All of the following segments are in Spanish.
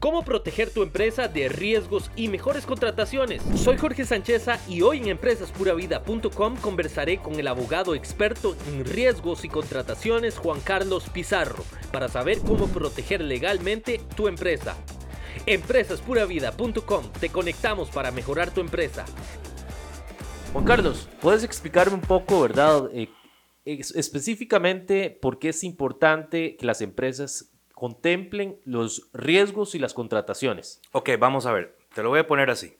cómo proteger tu empresa de riesgos y mejores contrataciones. Soy Jorge Sancheza y hoy en empresaspuravida.com conversaré con el abogado experto en riesgos y contrataciones Juan Carlos Pizarro para saber cómo proteger legalmente tu empresa. Empresaspuravida.com, te conectamos para mejorar tu empresa. Juan Carlos, ¿puedes explicarme un poco, verdad, eh, específicamente por qué es importante que las empresas contemplen los riesgos y las contrataciones. Ok, vamos a ver, te lo voy a poner así.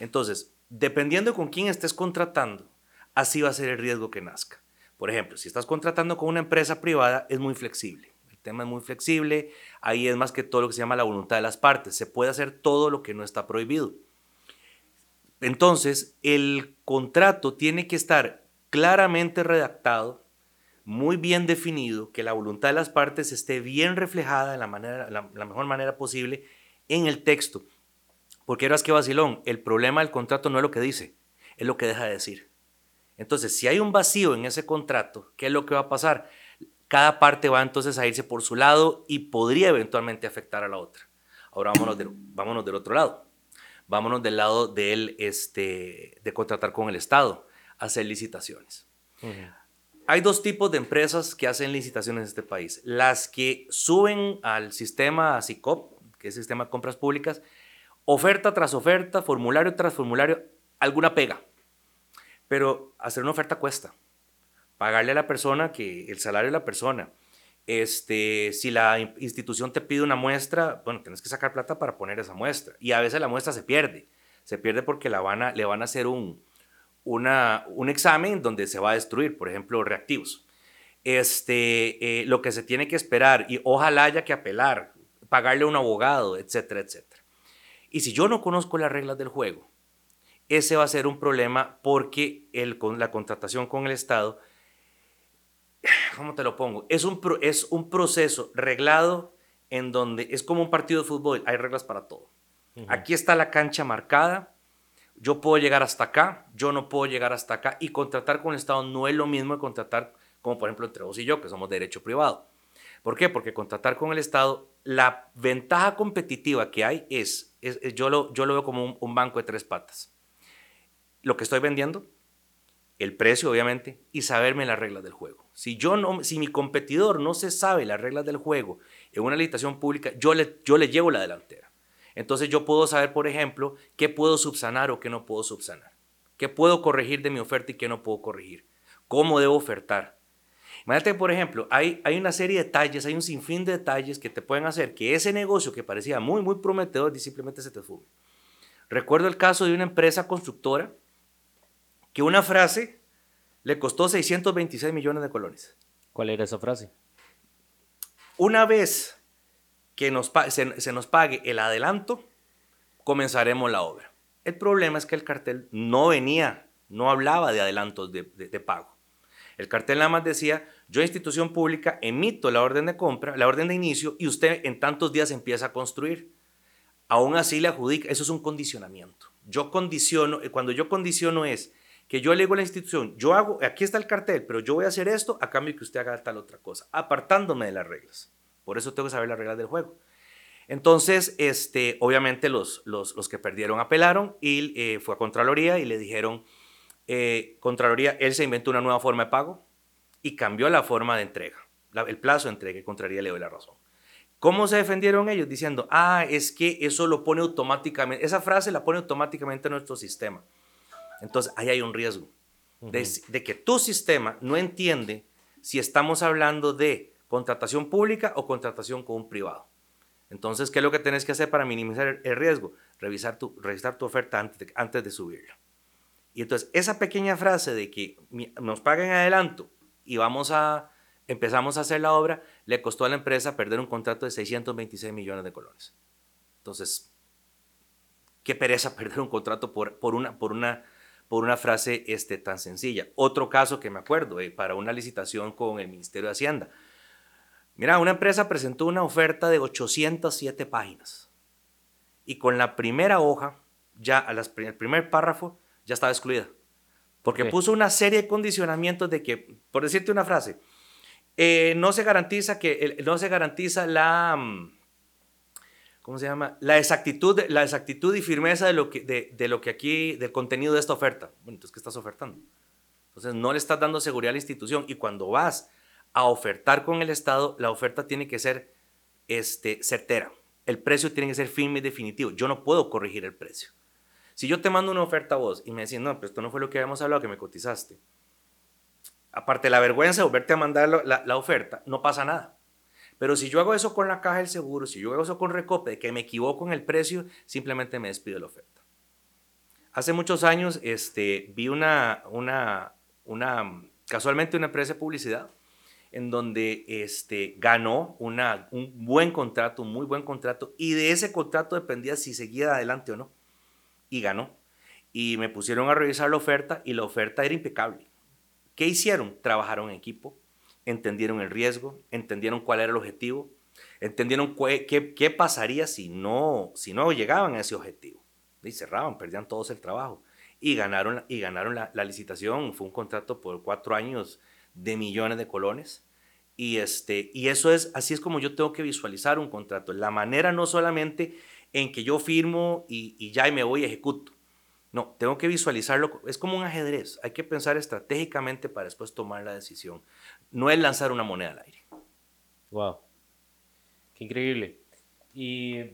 Entonces, dependiendo con quién estés contratando, así va a ser el riesgo que nazca. Por ejemplo, si estás contratando con una empresa privada, es muy flexible. El tema es muy flexible. Ahí es más que todo lo que se llama la voluntad de las partes. Se puede hacer todo lo que no está prohibido. Entonces, el contrato tiene que estar claramente redactado, muy bien definido, que la voluntad de las partes esté bien reflejada de la, manera, la mejor manera posible en el texto. Porque eras que vacilón, el problema del contrato no es lo que dice, es lo que deja de decir. Entonces, si hay un vacío en ese contrato, ¿qué es lo que va a pasar? Cada parte va entonces a irse por su lado y podría eventualmente afectar a la otra. Ahora vámonos, vámonos del otro lado. Vámonos del lado del, este, de contratar con el Estado, hacer licitaciones. Hay dos tipos de empresas que hacen licitaciones en este país. Las que suben al sistema SICOP, que es el sistema de compras públicas, oferta tras oferta, formulario tras formulario, alguna pega. Pero hacer una oferta cuesta. Pagarle a la persona que el salario de la persona. Este, si la institución te pide una muestra, bueno, tienes que sacar plata para poner esa muestra. Y a veces la muestra se pierde. Se pierde porque la van a, le van a hacer un, una, un examen donde se va a destruir, por ejemplo, reactivos. Este, eh, lo que se tiene que esperar y ojalá haya que apelar, pagarle a un abogado, etcétera, etcétera. Y si yo no conozco las reglas del juego, ese va a ser un problema porque el, con la contratación con el Estado, ¿cómo te lo pongo? Es un, es un proceso reglado en donde es como un partido de fútbol, hay reglas para todo. Aquí está la cancha marcada, yo puedo llegar hasta acá, yo no puedo llegar hasta acá y contratar con el Estado no es lo mismo que contratar como por ejemplo entre vos y yo, que somos derecho privado. ¿Por qué? Porque contratar con el Estado, la ventaja competitiva que hay es yo, lo, yo lo veo como un, banco de tres patas. Lo que estoy vendiendo, el precio obviamente, y saberme las reglas del juego. Si, yo no, si mi competidor no se sabe las reglas del juego en una licitación pública, yo le, yo le llevo la delantera. Entonces yo puedo saber, por ejemplo, qué puedo subsanar o qué no puedo subsanar. ¿Qué puedo corregir de mi oferta y qué no puedo corregir? ¿Cómo debo ofertar? Imagínate, por ejemplo, hay, hay una serie de detalles, hay un sinfín de detalles que te pueden hacer que ese negocio que parecía muy, muy prometedor simplemente se te fume. Recuerdo el caso de una empresa constructora que una frase le costó 626 millones de colones. ¿Cuál era esa frase? Una vez que nos, se, nos pague el adelanto, comenzaremos la obra. El problema es que el cartel no venía, no hablaba de adelantos de pago. El cartel nada más decía, yo institución pública emito la orden de compra, la orden de inicio y usted en tantos días empieza a construir. Aún así le adjudica, eso es un condicionamiento. Yo condiciono, eh, cuando yo condiciono es que yo le digo a la institución, yo hago, aquí está el cartel, pero yo voy a hacer esto a cambio que usted haga tal otra cosa, apartándome de las reglas. Por eso tengo que saber las reglas del juego. Entonces, este, obviamente los, los, que perdieron apelaron y eh, fue a Contraloría y le dijeron, eh, Contraloría, él se inventó una nueva forma de pago y cambió la forma de entrega, el plazo de entrega y Contraloría le doy la razón. ¿Cómo se defendieron ellos? Diciendo, ah, es que eso lo pone automáticamente, esa frase la pone automáticamente en nuestro sistema. Entonces, ahí hay un riesgo de, de que tu sistema no entiende si estamos hablando de contratación pública o contratación con un privado. Entonces, ¿qué es lo que tienes que hacer para minimizar el riesgo? Revisar tu, revisar tu oferta antes de, antes de subirla. Y entonces, esa pequeña frase de que nos paguen adelanto y vamos a, empezamos a hacer la obra, le costó a la empresa perder un contrato de 626 millones de colones. Entonces, qué pereza perder un contrato por, por, una, por, una, por una frase este, tan sencilla. Otro caso que me acuerdo, eh, para una licitación con el Ministerio de Hacienda Mira, una empresa presentó una oferta de 807 páginas y con la primera hoja, ya a el primer párrafo, ya estaba excluida. Porque puso una serie de condicionamientos de que, por decirte una frase, eh, no se garantiza que no se garantiza la mm, ¿cómo se llama? La exactitud, la exactitud y firmeza de lo que, de, de, lo que aquí, del contenido de esta oferta. Bueno, entonces, ¿qué estás ofertando? Entonces, no le estás dando seguridad a la institución. Y cuando vas a ofertar con el Estado, la oferta tiene que ser este, certera. El precio tiene que ser firme y definitivo. Yo no puedo corregir el precio. Si yo te mando una oferta a vos y me decís, no, pero esto no fue lo que habíamos hablado, que me cotizaste. Aparte de la vergüenza de volverte a mandar la, oferta, no pasa nada. Pero si yo hago eso con la caja del seguro, si yo hago eso con Recope, que me equivoco en el precio, simplemente me despido de la oferta. Hace muchos años este, vi una, una, una, casualmente una empresa de publicidad en donde este, ganó una, un buen contrato, un muy buen contrato, y de ese contrato dependía si seguía adelante o no. Y ganó. Y me pusieron a revisar la oferta y la oferta era impecable. ¿Qué hicieron? Trabajaron en equipo, entendieron el riesgo, entendieron cuál era el objetivo, entendieron qué, qué, pasaría si no, si no llegaban a ese objetivo. Y cerraban, perdían todos el trabajo. Y ganaron, y ganaron la, la licitación. Fue un contrato por cuatro años de millones de colones. Y, este, y eso es, así es como yo tengo que visualizar un contrato. La manera no solamente en que yo firmo y, y ya y me voy y ejecuto. No, tengo que visualizarlo. Es como un ajedrez. Hay que pensar estratégicamente para después tomar la decisión. No es lanzar una moneda al aire. Wow. Qué increíble. ¿Y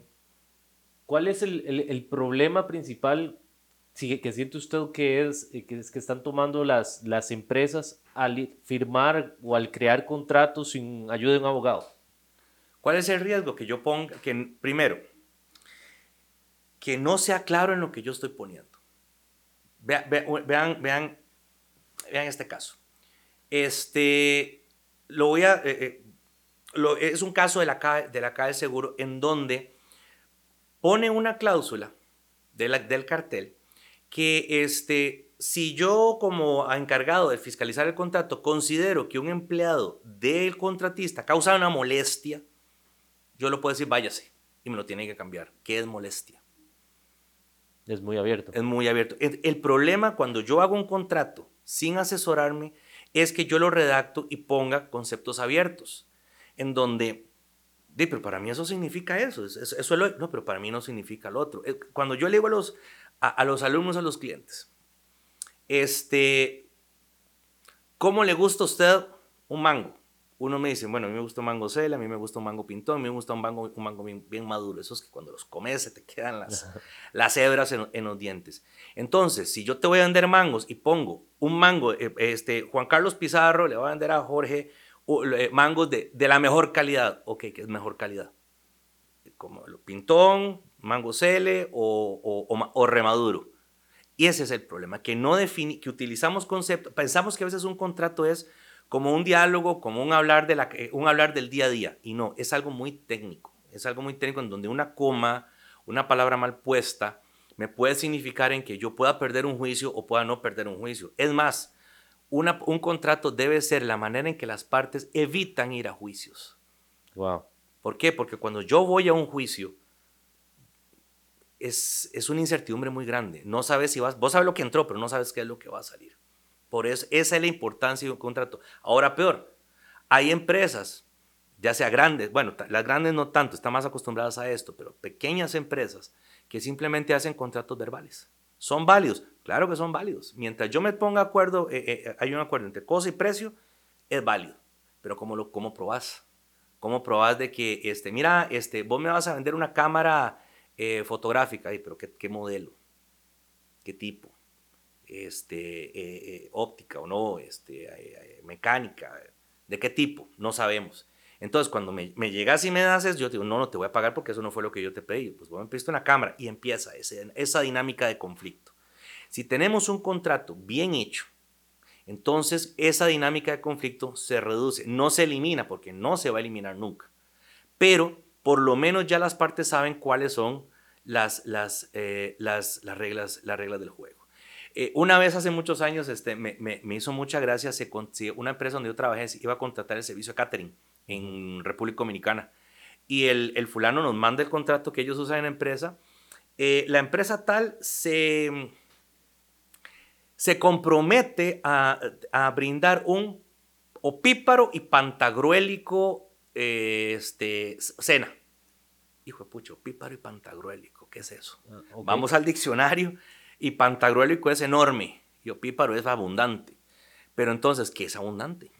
cuál es el, el, el problema principal que siente usted que es, eh, que es que están tomando las, las empresas al firmar o al crear contratos sin ayuda de un abogado? ¿Cuál es el riesgo? Que yo ponga, que primero, que no sea claro en lo que yo estoy poniendo. Vean, vean, vean, este caso. Este, lo voy a, eh, eh, es un caso de la, de la Caja de Seguro en donde pone una cláusula de la, del cartel que este, si yo como encargado de fiscalizar el contrato considero que un empleado del contratista causa una molestia, yo lo puedo decir, váyase, y me lo tiene que cambiar. ¿Qué es molestia? Es muy abierto. Es muy abierto. El, problema cuando yo hago un contrato sin asesorarme es que yo lo redacto y ponga conceptos abiertos, en donde, pero para mí eso significa eso, eso, eso no, pero para mí no significa lo otro. Cuando yo le digo a los, a, los alumnos, a los clientes. Este, ¿cómo le gusta a usted un mango? Uno me dice, bueno, a mí me gusta un mango cela, a mí me gusta un mango pintón, a mí me gusta un mango, un mango bien, maduro. Esos que cuando los comes se te quedan las, las hebras en, los dientes. Entonces, si yo te voy a vender mangos y pongo un mango, eh, este, Juan Carlos Pizarro le va a vender a Jorge eh, mangos de, de, la mejor calidad. Ok, ¿qué es mejor calidad? Como el pintón, mango cele o, o, remaduro. Y ese es el problema, que no define, que utilizamos conceptos, pensamos que a veces un contrato es como un diálogo, como un hablar, de la, un hablar del día a día, y no, es algo muy técnico, es algo muy técnico en donde una coma, una palabra mal puesta, me puede significar en que yo pueda perder un juicio o pueda no perder un juicio. Es más, una, un contrato debe ser la manera en que las partes evitan ir a juicios. Wow. ¿Por qué? Porque cuando yo voy a un juicio, es, es una incertidumbre muy grande. No sabes si vas, vos sabes lo que entró, pero no sabes qué es lo que va a salir. Por eso, esa es la importancia de un contrato. Ahora, peor, hay empresas, ya sea grandes, bueno, las grandes no tanto, están más acostumbradas a esto, pero pequeñas empresas que simplemente hacen contratos verbales. ¿Son válidos? Claro que son válidos. Mientras yo me ponga acuerdo, eh, eh, hay un acuerdo entre cosa y precio, es válido. Pero ¿cómo lo cómo probás? ¿Cómo probás de que, este, mira, este, vos me vas a vender una cámara eh, fotográfica? pero ¿qué, ¿qué, modelo? ¿Qué tipo? Este, eh, eh, óptica o no, este, mecánica, ¿de qué tipo? No sabemos. Entonces, cuando me, me, llegas y me das eso, yo digo, no, no te voy a pagar porque eso no fue lo que yo te pedí. Pues vos me pediste una cámara y empieza esa dinámica de conflicto. Si tenemos un contrato bien hecho, entonces esa dinámica de conflicto se reduce, no se elimina porque no se va a eliminar nunca, pero por lo menos ya las partes saben cuáles son las, eh, las reglas del juego. Eh, una vez hace muchos años este, me, me, hizo mucha gracia, se, una empresa donde yo trabajé iba a contratar el servicio de catering en República Dominicana y el, el fulano nos manda el contrato que ellos usan en la empresa. Eh, la empresa tal se se compromete a, brindar un opíparo y pantagruélico este, cena. Hijo de pucho, opíparo y pantagruélico, ¿qué es eso? Ah, Vamos al diccionario y pantagruélico es enorme y opíparo es abundante. Pero entonces, ¿qué es abundante?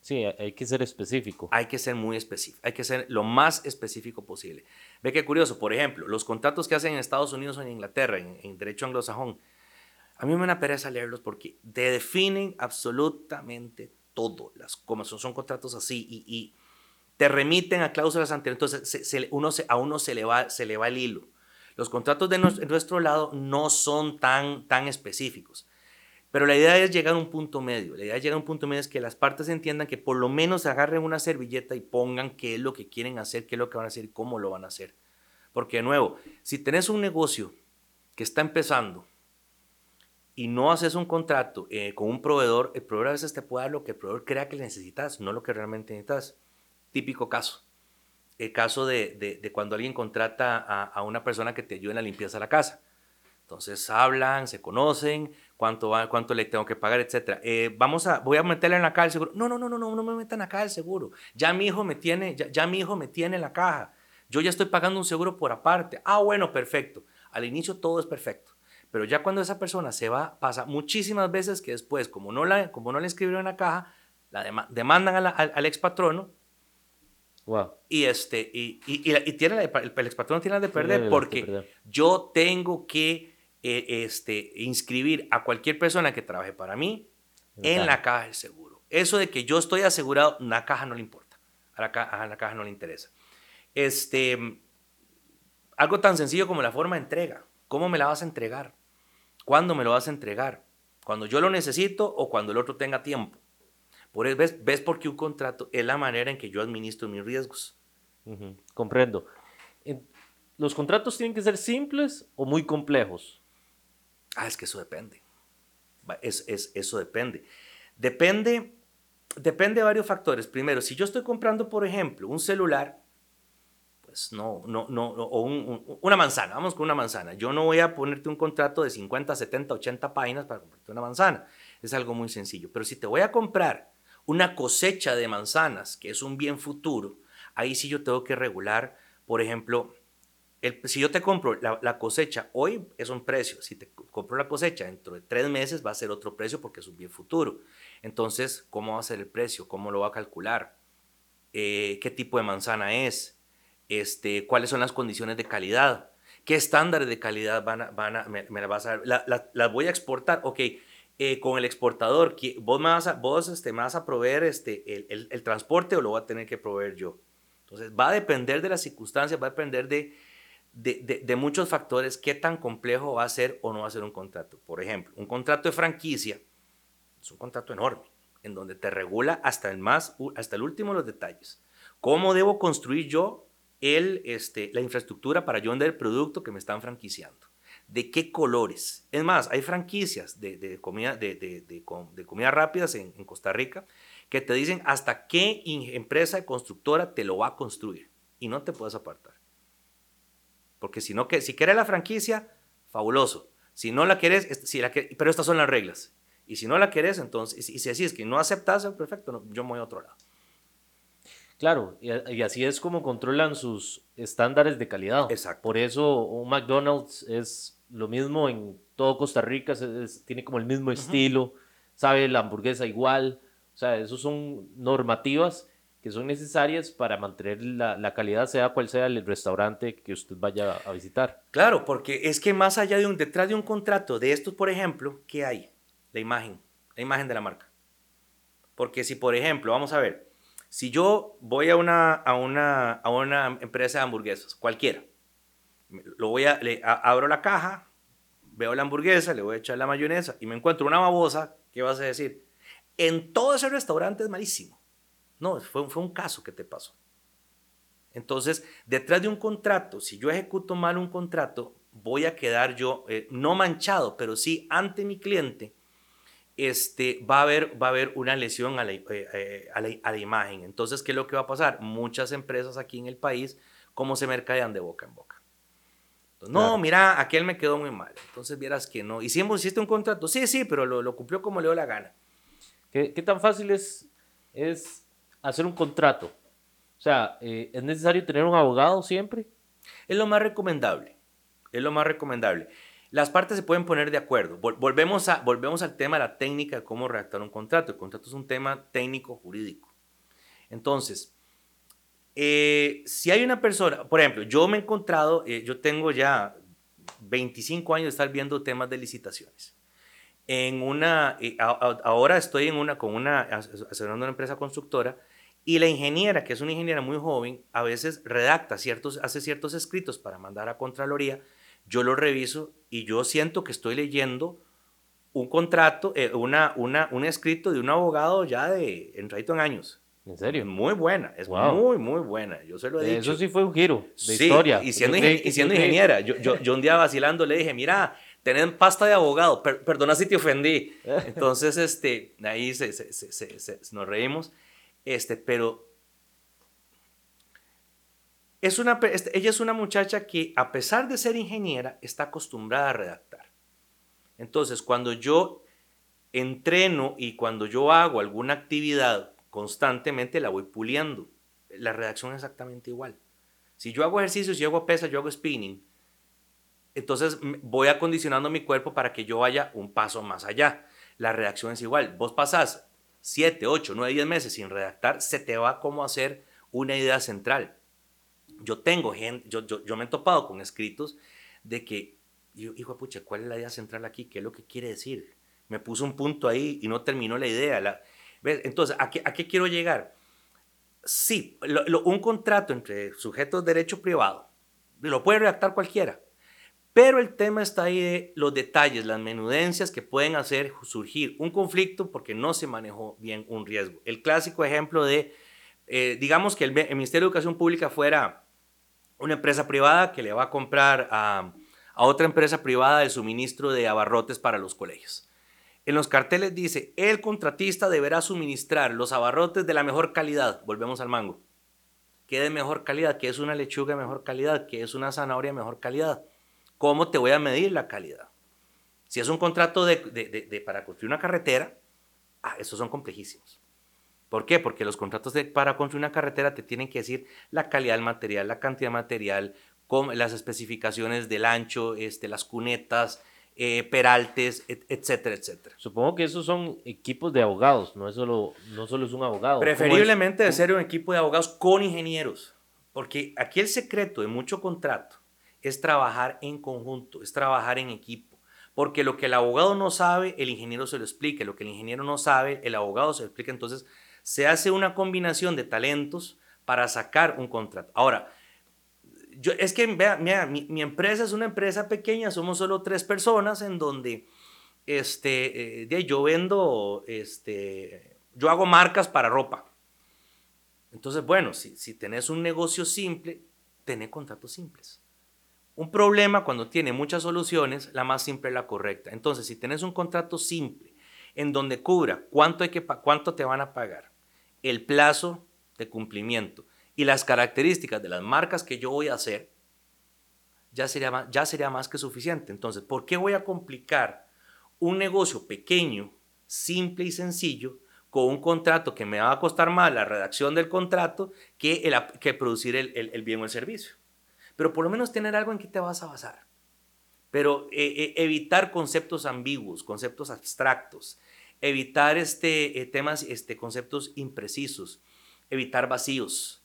Sí, hay que ser específico. Hay que ser muy específico, hay que ser lo más específico posible. Ve qué curioso, por ejemplo, los contratos que hacen en Estados Unidos o en Inglaterra, en, en derecho anglosajón, a mí me da pereza leerlos porque te definen absolutamente todo, las como son, son contratos así y, te remiten a cláusulas anteriores, entonces uno a uno se le, va, se le va el hilo. Los contratos de nuestro, lado no son tan, tan específicos. Pero la idea es llegar a un punto medio. La idea es llegar a un punto medio es que las partes entiendan que por lo menos agarren una servilleta y pongan qué es lo que quieren hacer, qué es lo que van a hacer y cómo lo van a hacer. Porque de nuevo, si tenés un negocio que está empezando y no haces un contrato eh, con un proveedor, el proveedor a veces te puede dar lo que el proveedor crea que necesitas, no lo que realmente necesitas. Típico caso. El caso de, de, cuando alguien contrata a, a, una persona que te ayude en la limpieza de la casa. Entonces hablan, se conocen, cuánto, va, cuánto le tengo que pagar, etc. Eh, vamos a, voy a meterle en la caja el seguro. No, no, no, no, no, no me metan acá el seguro. Ya mi hijo me tiene, ya, mi hijo me tiene en la caja. Yo ya estoy pagando un seguro por aparte. Ah, bueno, perfecto. Al inicio todo es perfecto. Pero ya cuando esa persona se va, pasa muchísimas veces que después, como no la, como no le escribieron en la caja, la demandan al, ex patrono. Wow. Y, este, y, y, y tiene, el, ex patrono tiene de perder porque yo tengo que eh, este, inscribir a cualquier persona que trabaje para mí en la caja del seguro. Eso de que yo estoy asegurado, la caja no le importa. A la, caja, a la caja no le interesa. Este, algo tan sencillo como la forma de entrega. ¿Cómo me la vas a entregar? ¿Cuándo me lo vas a entregar? ¿Cuando yo lo necesito o cuando el otro tenga tiempo? Por eso, ¿ves, ¿Ves por qué un contrato es la manera en que yo administro mis riesgos? Comprendo. ¿Los contratos tienen que ser simples o muy complejos? Ah, es que eso depende. Es, es, eso depende. Depende, depende de varios factores. Primero, si yo estoy comprando, por ejemplo, un celular, pues, no, no, no, o una manzana, vamos con una manzana. Yo no voy a ponerte un contrato de 50, 70, 80 páginas para comprarte una manzana. Es algo muy sencillo. Pero si te voy a comprar una cosecha de manzanas, que es un bien futuro, ahí sí yo tengo que regular, por ejemplo, el, si yo te compro la, cosecha hoy es un precio, si te compro la cosecha dentro de tres meses va a ser otro precio porque es un bien futuro. Entonces, ¿cómo va a ser el precio? ¿Cómo lo va a calcular? Eh, ¿Qué tipo de manzana es? este, cuáles son las condiciones de calidad, qué estándares de calidad van a, van me, me vas a la, las voy a exportar, ok, eh, con el exportador, vos, me vas, a, vos este, me vas a proveer este, el, el, el, transporte o lo voy a tener que proveer yo. Entonces va a depender de las circunstancias, va a depender de, de, de, de muchos factores qué tan complejo va a ser o no va a ser un contrato. Por ejemplo, un contrato de franquicia es un contrato enorme, en donde te regula hasta el, más, hasta el último los detalles. ¿Cómo debo construir yo el, este, la infraestructura para yo vender el producto que me están franquiciando. ¿De qué colores? Es más, hay franquicias de, de comida, de, de, de, comida rápidas en, en, Costa Rica que te dicen hasta qué empresa constructora te lo va a construir y no te puedes apartar. Porque si, no, que, si quieres la franquicia, fabuloso. Si no la quieres, si la pero estas son las reglas. Y si no la quieres, entonces, y si así es que no aceptas, perfecto, yo me voy a otro lado. Claro, y, así es como controlan sus estándares de calidad. Exacto. Por eso un McDonald's es lo mismo en todo Costa Rica, tiene como el mismo estilo, sabe la hamburguesa igual. O sea, esos son normativas que son necesarias para mantener la, la, calidad, sea cual sea el restaurante que usted vaya a visitar. Claro, porque es que más allá de un, detrás de un contrato de estos, por ejemplo, ¿qué hay? La imagen, la imagen de la marca. Porque si, por ejemplo, vamos a ver, si yo voy a una, a una, a una empresa de hamburguesas, cualquiera, lo voy a, le, abro la caja, veo la hamburguesa, le voy a echar la mayonesa y me encuentro una babosa, ¿qué vas a decir? En todo ese restaurante es malísimo. No, fue, fue un caso que te pasó. Entonces, detrás de un contrato, si yo ejecuto mal un contrato, voy a quedar yo, eh, no manchado, pero sí ante mi cliente, este, va, a haber, va a haber una lesión a la, eh, eh, a, la, a la, imagen. Entonces, ¿qué es lo que va a pasar? Muchas empresas aquí en el país, ¿cómo se mercadean de boca en boca? No, mira, aquel me quedó muy mal. Entonces, vieras que no. ¿Hicimos, hiciste un contrato? Sí, sí, pero lo, lo cumplió como le dio la gana. ¿Qué, qué tan fácil es, es hacer un contrato? O sea, eh, ¿es necesario tener un abogado siempre? Es lo más recomendable. Es lo más recomendable. Las partes se pueden poner de acuerdo. volvemos, a, volvemos al tema de la técnica de cómo redactar un contrato. El contrato es un tema técnico jurídico. Entonces, eh, si hay una persona, por ejemplo, yo me he encontrado, eh, yo tengo ya 25 años de estar viendo temas de licitaciones. En una, eh, ahora estoy en una, con una, asesorando una empresa constructora y la ingeniera, que es una ingeniera muy joven, a veces redacta ciertos, hace ciertos escritos para mandar a Contraloría. Yo lo reviso y yo siento que estoy leyendo un contrato, eh, una, una, un escrito de un abogado ya de entradito en años. ¿En serio? Muy buena, es muy, muy buena. Yo se lo he dicho. Eso sí fue un giro de historia. Y siendo, y siendo ingeniera, yo, yo, yo, un día vacilando le dije, mira, tenés pasta de abogado, perdona si te ofendí. Entonces, este, ahí se, se, se, nos reímos. Este, pero es una, este, ella es una muchacha que a pesar de ser ingeniera está acostumbrada a redactar. Entonces, cuando yo entreno y cuando yo hago alguna actividad constantemente la voy puliendo. La redacción es exactamente igual. Si yo hago ejercicios, yo hago pesas, yo hago spinning, entonces voy acondicionando mi cuerpo para que yo vaya un paso más allá. La redacción es igual. Vos pasás 7, 8, 9, 10 meses sin redactar, se te va como hacer una idea central. Yo tengo gente, yo, yo, me he topado con escritos de que, hijo de pucha, ¿cuál es la idea central aquí? ¿Qué es lo que quiere decir? Me puso un punto ahí y no terminó la idea. La, Entonces, ¿a qué, ¿a qué, quiero llegar? Sí, un contrato entre sujetos de derecho privado lo puede redactar cualquiera, pero el tema está ahí de los detalles, las menudencias que pueden hacer surgir un conflicto porque no se manejó bien un riesgo. El clásico ejemplo de, eh, digamos que el, Ministerio de Educación Pública fuera una empresa privada que le va a comprar a, a otra empresa privada el suministro de abarrotes para los colegios. En los carteles dice, el contratista deberá suministrar los abarrotes de la mejor calidad. Volvemos al mango. ¿Qué de mejor calidad? ¿Qué es una lechuga de mejor calidad? ¿Qué es una zanahoria de mejor calidad? ¿Cómo te voy a medir la calidad? Si es un contrato de, para construir una carretera, ah, esos son complejísimos. ¿Por qué? Porque los contratos para construir una carretera te tienen que decir la calidad del material, la cantidad de material, las especificaciones del ancho, este, las cunetas, eh, peraltes, etcétera, etcétera. Supongo que esos son equipos de abogados, no es solo, no solo es un abogado. Preferiblemente de ser un equipo de abogados con ingenieros, porque aquí el secreto de mucho contrato es trabajar en conjunto, es trabajar en equipo. Porque lo que el abogado no sabe, el ingeniero se lo explica. Lo que el ingeniero no sabe, el abogado se lo explica. Entonces, se hace una combinación de talentos para sacar un contrato. Ahora, es que, vea, mi, empresa es una empresa pequeña, somos solo tres personas en donde este, eh, yo vendo, este, yo hago marcas para ropa. Entonces, bueno, si, si tenés un negocio simple, tenés contratos simples. Un problema cuando tiene muchas soluciones, la más simple es la correcta. Entonces, si tienes un contrato simple en donde cubra cuánto, hay que, cuánto te van a pagar, el plazo de cumplimiento y las características de las marcas que yo voy a hacer, ya sería más, ya sería más que suficiente. Entonces, ¿por qué voy a complicar un negocio pequeño, simple y sencillo con un contrato que me va a costar más la redacción del contrato que, el, que producir el, el bien o el servicio? pero por lo menos tener algo en que te vas a basar. Pero eh, eh, evitar conceptos ambiguos, conceptos abstractos, evitar este, eh, temas, este, conceptos imprecisos, evitar vacíos.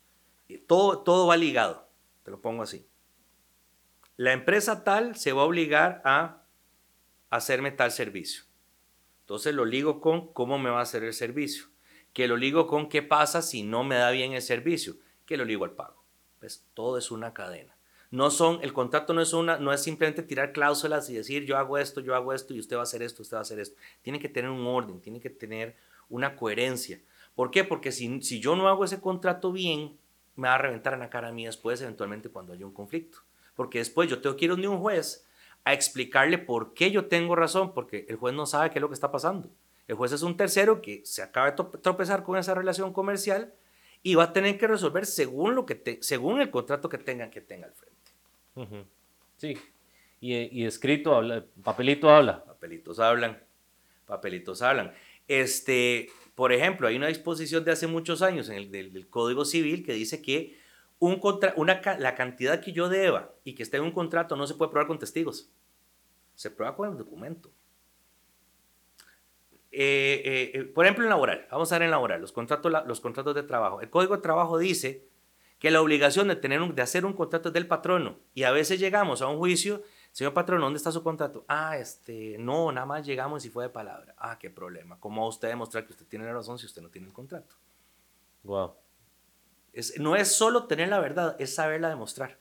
Todo, todo va ligado, te lo pongo así. La empresa tal se va a obligar a hacerme tal servicio. Entonces lo ligo con cómo me va a hacer el servicio. Que lo ligo con qué pasa si no me da bien el servicio. Que lo ligo al pago. Pues todo es una cadena. No son, el contrato no es una, no es simplemente tirar cláusulas y decir yo hago esto, yo hago esto y usted va a hacer esto, usted va a hacer esto. Tiene que tener un orden, tiene que tener una coherencia. ¿Por qué? Porque si, si yo no hago ese contrato bien, me va a reventar en la cara a mí después, eventualmente cuando haya un conflicto. Porque después yo tengo que ir donde un juez a explicarle por qué yo tengo razón, porque el juez no sabe qué es lo que está pasando. El juez es un tercero que se acaba de tropezar con esa relación comercial y va a tener que resolver según, lo que según el contrato que tengan que tenga al frente. Sí, y, y, escrito, habla, papelito habla. Papelitos hablan, papelitos hablan. Este, por ejemplo, hay una disposición de hace muchos años en el Código Civil que dice que un una, la cantidad que yo deba y que esté en un contrato no se puede probar con testigos. Se prueba con el documento. Eh, eh, eh, por ejemplo, en laboral, vamos a ver en laboral, los contratos, los contratos de trabajo. El Código de Trabajo dice que la obligación de, tener de hacer un contrato es del patrono y a veces llegamos a un juicio, señor patrono, ¿dónde está su contrato? Ah, este, no, nada más llegamos y fue de palabra. Ah, qué problema. ¿Cómo va usted demostrar que usted tiene la razón si usted no tiene el contrato? Wow. Es, no es solo tener la verdad, es saberla demostrar.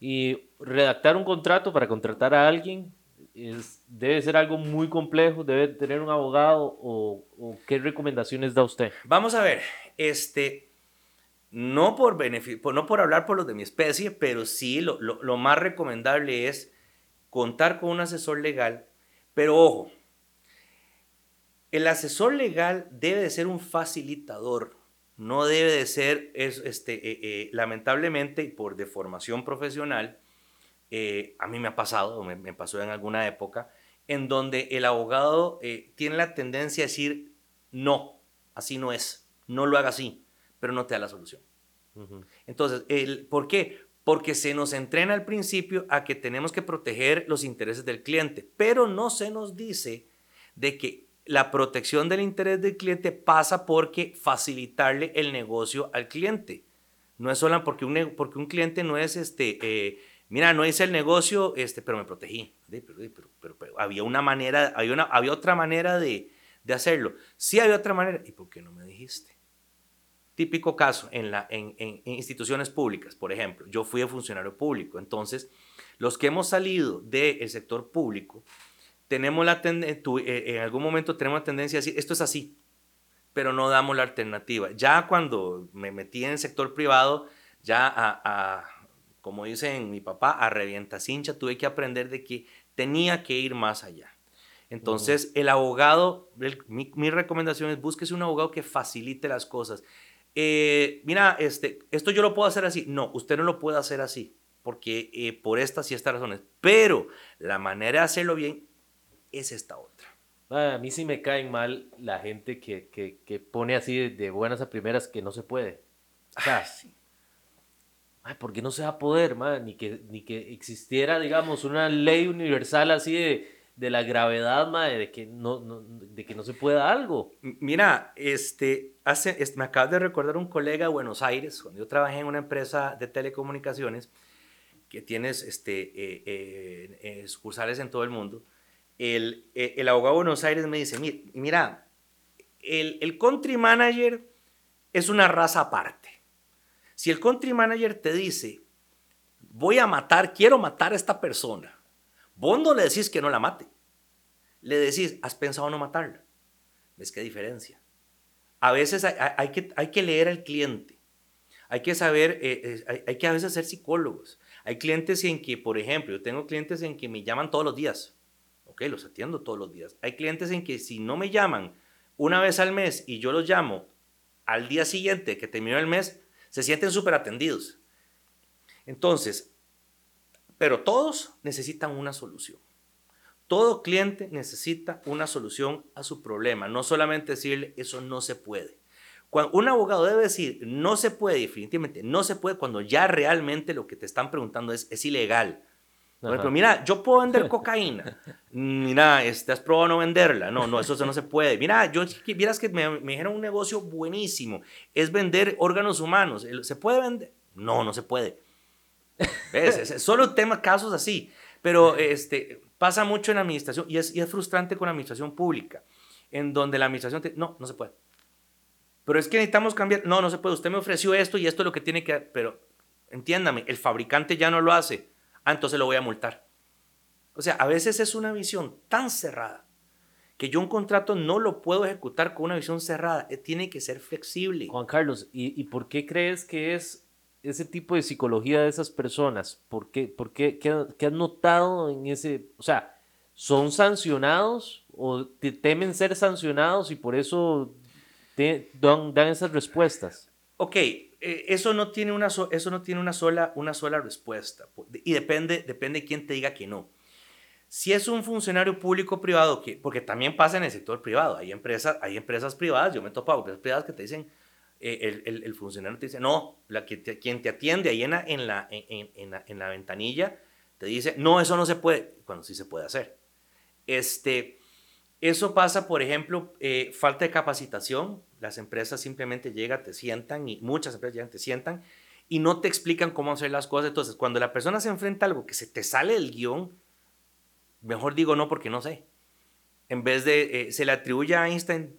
Y redactar un contrato para contratar a alguien debe ser algo muy complejo, debe tener un abogado o, qué recomendaciones da usted. Vamos a ver, este, no por, no por hablar por los de mi especie, pero sí lo, lo más recomendable es contar con un asesor legal, pero ojo, el asesor legal debe de ser un facilitador, no debe de ser, es, este, eh, eh, lamentablemente, por deformación profesional, eh, a mí me ha pasado, me, me, pasó en alguna época, en donde el abogado tiene la tendencia a decir, no, así no es, no lo haga así, pero no te da la solución. Entonces, el, ¿por qué? Porque se nos entrena al principio a que tenemos que proteger los intereses del cliente, pero no se nos dice de que la protección del interés del cliente pasa porque facilitarle el negocio al cliente. No es solo porque un, porque un cliente no es este, eh, mira, no hice el negocio, este, pero me protegí. Pero, había una manera, había, una, había otra manera de, de, hacerlo. Sí había otra manera. ¿Y por qué no me dijiste? Típico caso en, la, en, en instituciones públicas, por ejemplo. Yo fui funcionario público. Entonces, los que hemos salido del sector público, tenemos la eh, eh, en algún momento tenemos la tendencia a decir, esto es así, pero no damos la alternativa. Ya cuando me metí en el sector privado, ya a, como dicen mi papá, a revienta cincha, tuve que aprender de que tenía que ir más allá. Entonces, el abogado, mi, recomendación es búsquese un abogado que facilite las cosas. Eh, mira, este, esto yo lo puedo hacer así. No, usted no lo puede hacer así, porque por estas y estas razones. Pero la manera de hacerlo bien es esta otra. A mí sí me caen mal la gente que, que, pone así de, buenas a primeras que no se puede. O sea, sí. Ay, ¿por qué no se va a poder, man? Ni que, ni que existiera, digamos, una ley universal así de, de la gravedad, madre, de que no, no, de que no se pueda algo. Mira, este, hace, me acabas de recordar un colega de Buenos Aires, cuando yo trabajé en una empresa de telecomunicaciones que tienes este, eh, eh, sucursales en todo el mundo el, eh, el abogado de Buenos Aires me dice, mira, el, el country manager es una raza aparte. Si el country manager te dice, voy a matar, quiero matar a esta persona, vos le decís que no la mate. Le decís, ¿has pensado no matarla? ¿Ves qué diferencia? A veces hay, que, hay que leer al cliente. Hay que saber, eh, hay, hay, que a veces ser psicólogos. Hay clientes en que, por ejemplo, tengo clientes en que me llaman todos los días ok, los atiendo todos los días. Hay clientes en que si no me llaman una vez al mes y yo los llamo al día siguiente que terminó el mes, se sienten súper atendidos. Entonces, pero todos necesitan una solución. Todo cliente necesita una solución a su problema, no solamente decirle eso no se puede. Cuando un abogado debe decir no se puede, definitivamente no se puede, cuando ya realmente lo que te están preguntando es, es ilegal Por ejemplo, mira, yo puedo vender cocaína. Mira, este, has probado no venderla. No, no, eso no se puede. Mira, yo vieras que me, me dijeron un negocio buenísimo. Es vender órganos humanos. ¿Se puede vender? No, no se puede. ¿Ves? solo tema, casos así. Pero este, pasa mucho en la administración y es, y es frustrante con la administración pública, en donde la administración te, no, no se puede. Pero es que necesitamos cambiar. No, no se puede. Usted me ofreció esto y esto es lo que tiene que. Pero entiéndame, el fabricante ya no lo hace. Ah, entonces lo voy a multar. O sea, a veces es una visión tan cerrada que yo un contrato no lo puedo ejecutar con una visión cerrada. Eh, tiene que ser flexible. Juan Carlos, ¿y, y por qué crees que es ese tipo de psicología de esas personas? ¿Por qué, por qué, qué, has notado en ese, o sea, son sancionados o temen ser sancionados y por eso te, dan, dan, esas respuestas? Ok, eh, eso no tiene, una, eso no tiene una, sola, una sola respuesta y depende, depende de quién te diga que no. Si es un funcionario público privado, que, porque también pasa en el sector privado, hay empresas, hay empresas privadas, yo me he topado empresas privadas que te dicen, eh, el, funcionario te dice, no, la que quien te atiende ahí en la, en, la, en, la, ventanilla te dice, no, eso no se puede, cuando sí se puede hacer. Este, eso pasa, por ejemplo, eh, falta de capacitación. Las empresas simplemente llegan, te sientan y muchas empresas llegan, te sientan y no te explican cómo hacer las cosas. Entonces, cuando la persona se enfrenta a algo que se te sale del guion, mejor digo no porque no sé. En vez de, eh, se le atribuye a Einstein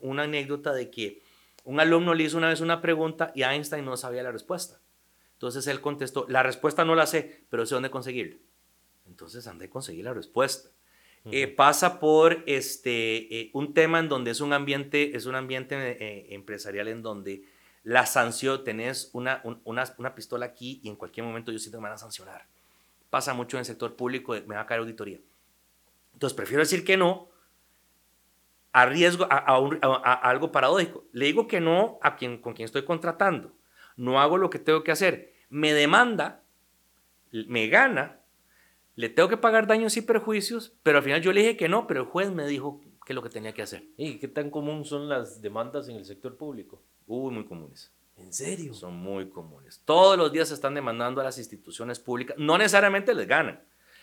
una anécdota de que un alumno le hizo una vez una pregunta y Einstein no sabía la respuesta. Entonces él contestó, la respuesta no la sé, pero sé dónde conseguirla. Entonces andé a conseguir la respuesta. Eh, pasa por este, eh, un tema en donde es un ambiente, es un ambiente eh, empresarial en donde la sanción, tenés una, una, pistola aquí y en cualquier momento yo siento que me van a sancionar. Pasa mucho en el sector público, me va a caer auditoría. Entonces prefiero decir que no a riesgo, a, algo paradójico. Le digo que no a quien, con quien estoy contratando. No hago lo que tengo que hacer. Me demanda, me gana, le tengo que pagar daños y perjuicios, pero al final yo le dije que no, pero el juez me dijo que es lo que tenía que hacer. ¿Y qué tan común son las demandas en el sector público? Uy, muy comunes. ¿En serio? Son muy comunes. Todos los días se están demandando a las instituciones públicas. No necesariamente les ganan,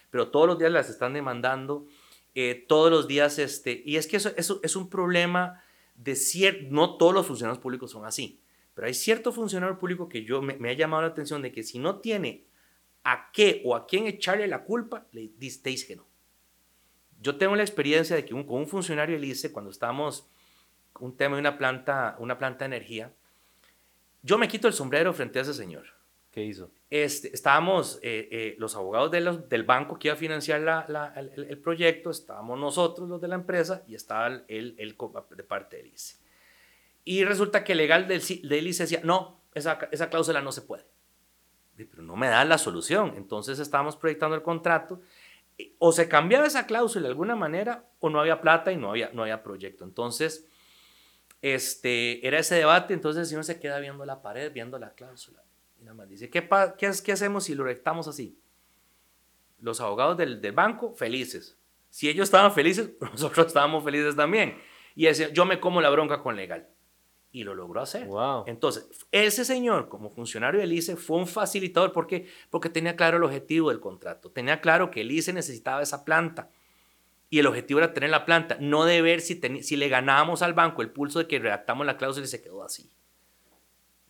pero todos los días las están demandando eh, todos los días, este, y es que eso, eso es un problema de cierto, no todos los funcionarios públicos son así, pero hay cierto funcionario público que yo me, ha llamado la atención de que si no tiene a qué o a quién echarle la culpa, le dice que no. Yo tengo la experiencia de que un, con un funcionario le hice cuando estábamos un tema de una planta, una planta de energía, yo me quito el sombrero frente a ese señor. ¿Qué hizo? Este, estábamos eh, eh, los abogados de los, del banco que iba a financiar la, el, proyecto, estábamos nosotros los de la empresa y estaba él, de parte del ICE. Y resulta que el legal del, del ICE decía, no, esa, esa cláusula no se puede. Pero no me da la solución. Entonces estábamos proyectando el contrato. O se cambiaba esa cláusula de alguna manera o no había plata y no había, no había proyecto. Entonces, este, era ese debate. Entonces, si uno se queda viendo la pared, viendo la cláusula nada más dice, ¿qué, qué, qué hacemos si lo rectamos así? Los abogados del, del, banco, felices. Si ellos estaban felices, nosotros estábamos felices también. Y ese, yo me como la bronca con legal. Y lo logró hacer. Wow. Entonces, ese señor, como funcionario del ICE, fue un facilitador. ¿Por qué? Porque tenía claro el objetivo del contrato. Tenía claro que el ICE necesitaba esa planta. Y el objetivo era tener la planta, no de ver si, si le ganábamos al banco el pulso de que redactamos la cláusula y se quedó así.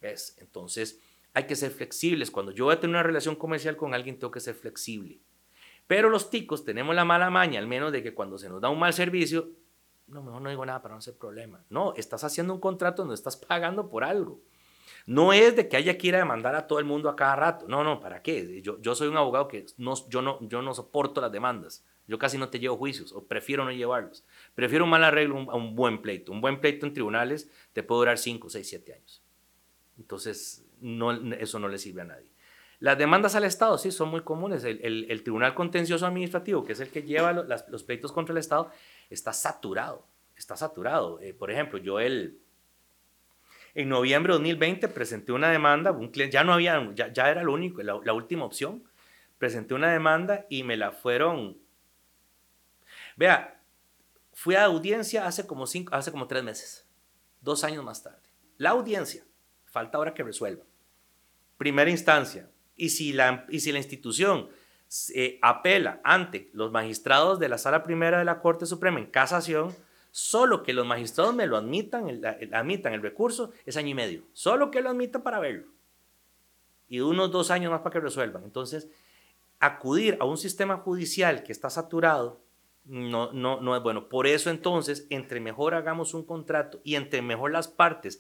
¿Ves? Entonces, hay que ser flexibles. Cuando yo voy a tener una relación comercial con alguien, tengo que ser flexible. Pero los ticos tenemos la mala maña, al menos de que cuando se nos da un mal servicio, no, mejor no digo nada para no ser problema. No, estás haciendo un contrato donde estás pagando por algo. No es de que haya que ir a demandar a todo el mundo a cada rato. No, no, ¿para qué? Yo, yo soy un abogado que no, yo, no, yo no soporto las demandas. Yo casi no te llevo juicios o prefiero no llevarlos. Prefiero un mal arreglo a un buen pleito. Un buen pleito en tribunales te puede durar 5, 6, 7 años. Entonces, eso no le sirve a nadie. Las demandas al Estado, sí, son muy comunes. El, Tribunal Contencioso Administrativo, que es el que lleva los, pleitos contra el Estado, está saturado. Está saturado. Eh, por ejemplo, yo el, en noviembre de 2020 presenté una demanda, ya no había, ya, era lo único, la, la, última opción. Presenté una demanda y me la fueron. Vea, fui a audiencia hace como, cinco, hace como tres meses, dos años más tarde. La audiencia, falta ahora que resuelva primera instancia. Y si la, y si la institución apela ante los magistrados de la Sala Primera de la Corte Suprema en casación, solo que los magistrados me lo admitan, el, admitan el recurso, es año y medio. Solo que lo admitan para verlo. Y unos dos años más para que resuelvan. Entonces, acudir a un sistema judicial que está saturado no, no, no es bueno. Por eso entonces, entre mejor hagamos un contrato y entre mejor las partes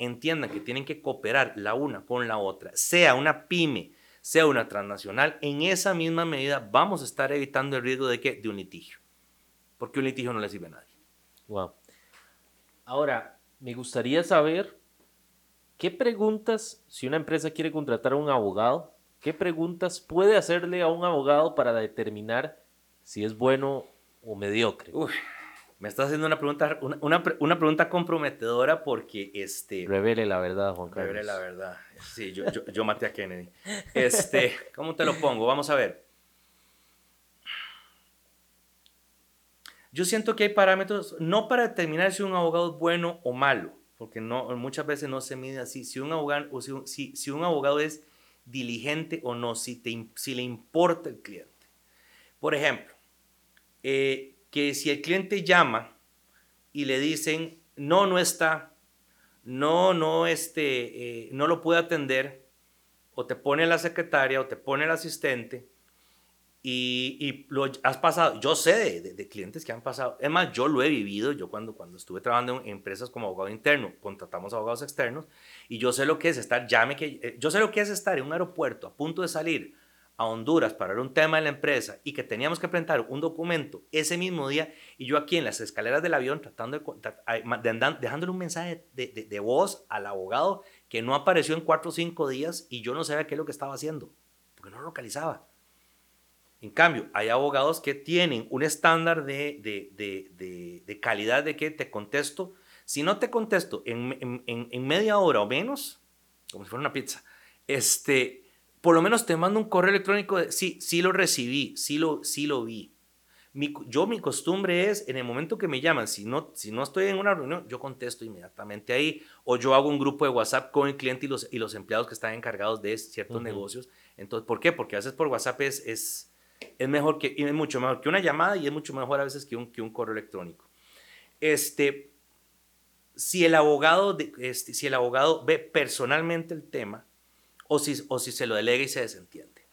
entiendan que tienen que cooperar la una con la otra, sea una pyme, sea una transnacional, en esa misma medida vamos a estar evitando el riesgo de que de un litigio. Porque un litigio no le sirve a nadie. Wow. Ahora, me gustaría saber qué preguntas, si una empresa quiere contratar a un abogado, qué preguntas puede hacerle a un abogado para determinar si es bueno o mediocre. Me estás haciendo una pregunta, una, una, pregunta comprometedora porque este... Revele la verdad, Juan Carlos. Revele la verdad. Sí, yo, yo, yo maté a Kennedy. Este, ¿cómo te lo pongo? Vamos a ver. Yo siento que hay parámetros, no para determinar si un abogado es bueno o malo, porque no, muchas veces no se mide así. Si un abogado, o si, si, si un abogado es diligente o no, si, te, si le importa el cliente. Por ejemplo, eh, que si el cliente llama y le dicen, no, no está, no, no, este, eh, no lo puede atender, o te pone la secretaria o te pone el asistente, y, lo has pasado, yo sé de, clientes que han pasado, es más, yo lo he vivido, yo cuando, cuando estuve trabajando en empresas como abogado interno, contratamos abogados externos, y yo sé lo que es estar, llame que, eh, yo sé lo que es estar en un aeropuerto a punto de salir a Honduras para ver un tema de la empresa y que teníamos que presentar un documento ese mismo día y yo aquí en las escaleras del avión tratando de, dejándole un mensaje de, de, voz al abogado que no apareció en cuatro o cinco días y yo no sabía qué es lo que estaba haciendo porque no lo localizaba. En cambio, hay abogados que tienen un estándar de, calidad de que te contesto. Si no te contesto en, en, en media hora o menos, como si fuera una pizza, este, por lo menos te mando un correo electrónico de, sí, sí lo recibí, sí lo, sí lo vi. Mi, yo mi costumbre es, en el momento que me llaman, si no, si no estoy en una reunión, yo contesto inmediatamente ahí, o yo hago un grupo de WhatsApp con el cliente y los, y los empleados que están encargados de ciertos negocios. Entonces, ¿por qué? Porque a veces por WhatsApp es, es, es mejor que, es mucho mejor que una llamada y es mucho mejor a veces que un, que un correo electrónico. Este, si el abogado, este, si el abogado ve personalmente el tema, o si, o si se lo delega y se desentiende.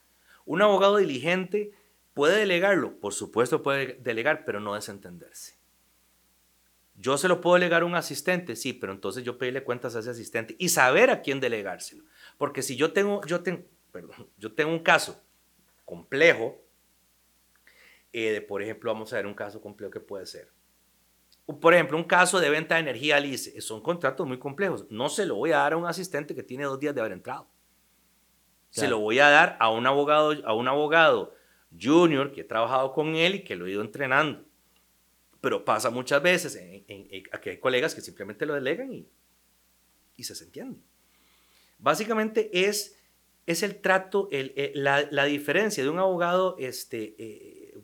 Un abogado diligente puede delegarlo, por supuesto puede delegar, pero no desentenderse. Yo se lo puedo delegar a un asistente, sí, pero entonces yo pedirle cuentas a ese asistente y saber a quién delegárselo. Porque si yo tengo, yo tengo, perdón, yo tengo un caso complejo, eh, de, por ejemplo, vamos a ver un caso complejo que puede ser. Por ejemplo, un caso de venta de energía lice. Son contratos muy complejos. No se lo voy a dar a un asistente que tiene dos días de haber entrado. Se lo voy a dar a un abogado, a un abogado junior que he trabajado con él y que lo he ido entrenando. Pero pasa muchas veces en, que hay colegas que simplemente lo delegan y, y se, entiende. Básicamente es, es el trato, el, la, la, diferencia de un abogado, este, eh,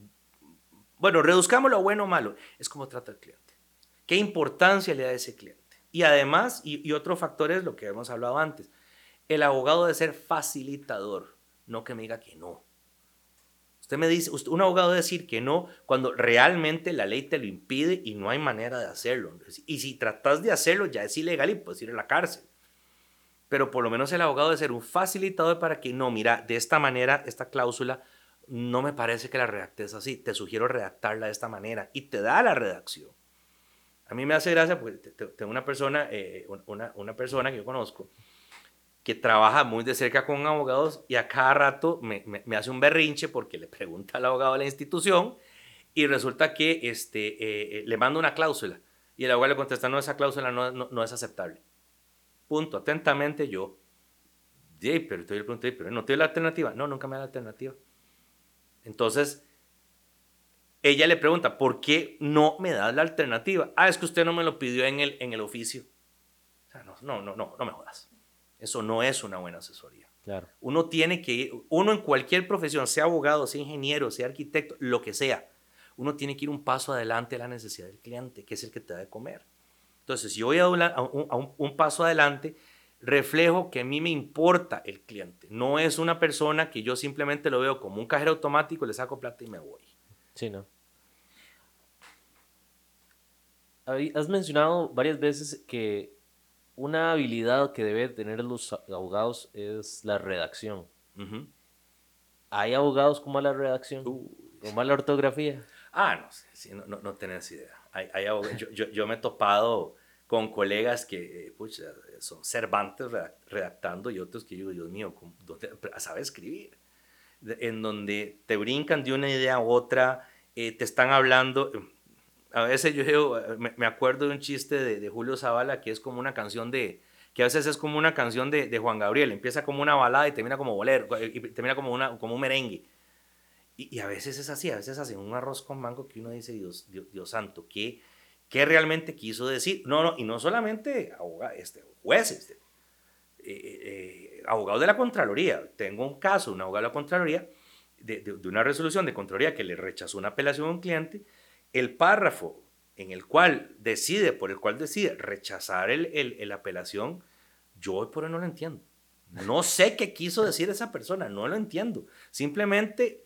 bueno, reduzcámoslo a bueno o malo, es cómo trata al cliente. ¿Qué importancia le da a ese cliente? Y además, y, y otro factor es lo que hemos hablado antes, el abogado debe ser facilitador, no que me diga que no. Usted me dice, un abogado debe decir que no cuando realmente la ley te lo impide y no hay manera de hacerlo. Y si tratas de hacerlo, ya es ilegal y puedes ir a la cárcel. Pero por lo menos el abogado debe ser un facilitador para que no, mira, de esta manera, esta cláusula, no me parece que la redactes así. Te sugiero redactarla de esta manera y te da la redacción. A mí me hace gracia porque tengo una persona, eh, una, una persona que yo conozco que trabaja muy de cerca con abogados y a cada rato me, hace un berrinche porque le pregunta al abogado de la institución y resulta que este, eh, eh, le manda una cláusula y el abogado le contesta, no, esa cláusula no, no, es aceptable. Punto. Atentamente yo. Sí, pero te pregunté, pero no tiene la alternativa. No, nunca me da la alternativa. Entonces, ella le pregunta, ¿por qué no me das la alternativa? Ah, es que usted no me lo pidió en el, en el oficio. O sea, no, no, no, no, no me jodas. Eso no es una buena asesoría. Claro. Uno tiene que ir, uno en cualquier profesión, sea abogado, sea ingeniero, sea arquitecto, lo que sea, uno tiene que ir un paso adelante a la necesidad del cliente, que es el que te da de comer. Entonces, si yo voy a, un, un, paso adelante, reflejo que a mí me importa el cliente. No es una persona que yo simplemente lo veo como un cajero automático, le saco plata y me voy. Sí, ¿no? Has mencionado varias veces que una habilidad que deben tener los abogados es la redacción. ¿Hay abogados con mala redacción? ¿Con mala ortografía? Ah, no sé, no, no, tenés idea. yo, yo, me he topado con colegas que eh, son Cervantes redactando y otros que yo digo, Dios mío, ¿dónde sabe escribir? En donde te brincan de una idea a otra, eh, te están hablando. A veces yo me, acuerdo de un chiste de, Julio Zavala que es como una canción de, que a veces es como una canción de, de, Juan Gabriel, empieza como una balada y termina como bolero, y termina como, una, como un merengue. Y, a veces es así, a veces hacen un arroz con mango que uno dice, Dios, Dios, santo, ¿qué, ¿qué realmente quiso decir? No, no, y no solamente abogados, este, jueces, eh, eh, abogados de la Contraloría. Tengo un caso, un abogado de la Contraloría, de, de, una resolución de Contraloría que le rechazó una apelación a un cliente, el párrafo en el cual decide, por el cual decide rechazar el, el, apelación, yo hoy por hoy no lo entiendo. No sé qué quiso decir esa persona, no lo entiendo. Simplemente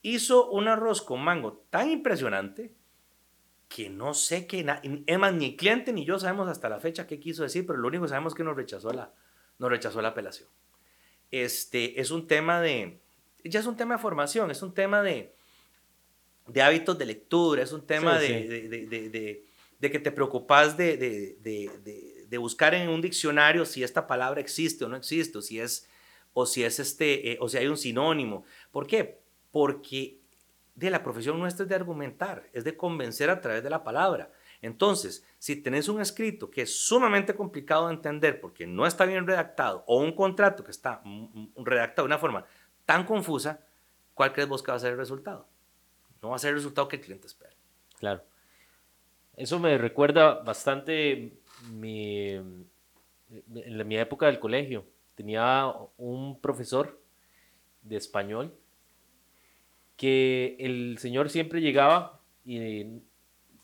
hizo un arroz con mango tan impresionante que no sé qué, es más, ni cliente ni yo sabemos hasta la fecha qué quiso decir, pero lo único que sabemos es que nos rechazó la, nos rechazó la apelación. Este, es un tema de, ya es un tema de formación, es un tema de, de hábitos de lectura, es un tema de, De, de, que te preocupas de, buscar en un diccionario si esta palabra existe o no existe, o si es, o si es este, eh, o si hay un sinónimo. ¿Por qué? porque de la profesión nuestra es de argumentar, es de convencer a través de la palabra. Entonces, si tenés un escrito que es sumamente complicado de entender porque no está bien redactado o un contrato que está redactado de una forma tan confusa, ¿cuál crees vos que va a ser el resultado? No va a ser el resultado que el cliente espera. Claro. Eso me recuerda bastante mi, en mi época del colegio. Tenía un profesor de español que el Señor siempre llegaba y